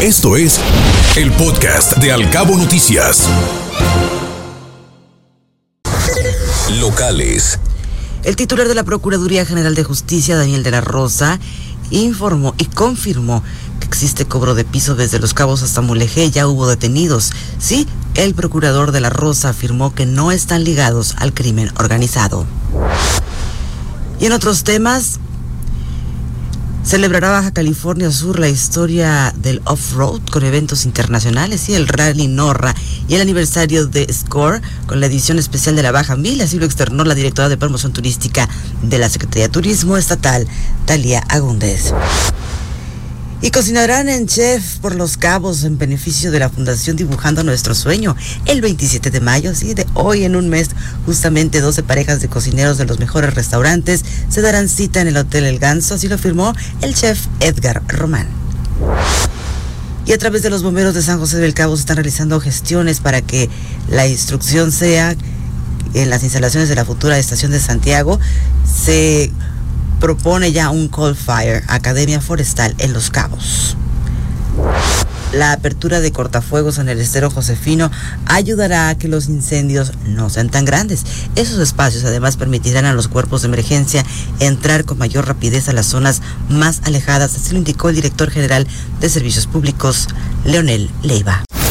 Esto es el podcast de Alcabo Noticias. Locales. El titular de la Procuraduría General de Justicia, Daniel de la Rosa, informó y confirmó que existe cobro de piso desde Los Cabos hasta Mulegé. Ya hubo detenidos. Sí, el procurador de la Rosa afirmó que no están ligados al crimen organizado. Y en otros temas, Celebrará Baja California Sur la historia del off-road con eventos internacionales y el Rally Norra y el aniversario de Score con la edición especial de la Baja Mil. Así lo externó la directora de promoción turística de la Secretaría de Turismo Estatal, Talia Agúndez. Y cocinarán en Chef por los Cabos en beneficio de la Fundación Dibujando Nuestro Sueño el 27 de mayo, así de hoy en un mes, justamente 12 parejas de cocineros de los mejores restaurantes se darán cita en el Hotel El Ganso, así lo afirmó el chef Edgar Román. Y a través de los bomberos de San José del Cabo se están realizando gestiones para que la instrucción sea en las instalaciones de la futura estación de Santiago se propone ya un Cold Fire, Academia Forestal en Los Cabos. La apertura de cortafuegos en el estero Josefino ayudará a que los incendios no sean tan grandes. Esos espacios además permitirán a los cuerpos de emergencia entrar con mayor rapidez a las zonas más alejadas, así lo indicó el director general de Servicios Públicos, Leonel Leiva.